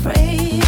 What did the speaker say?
afraid.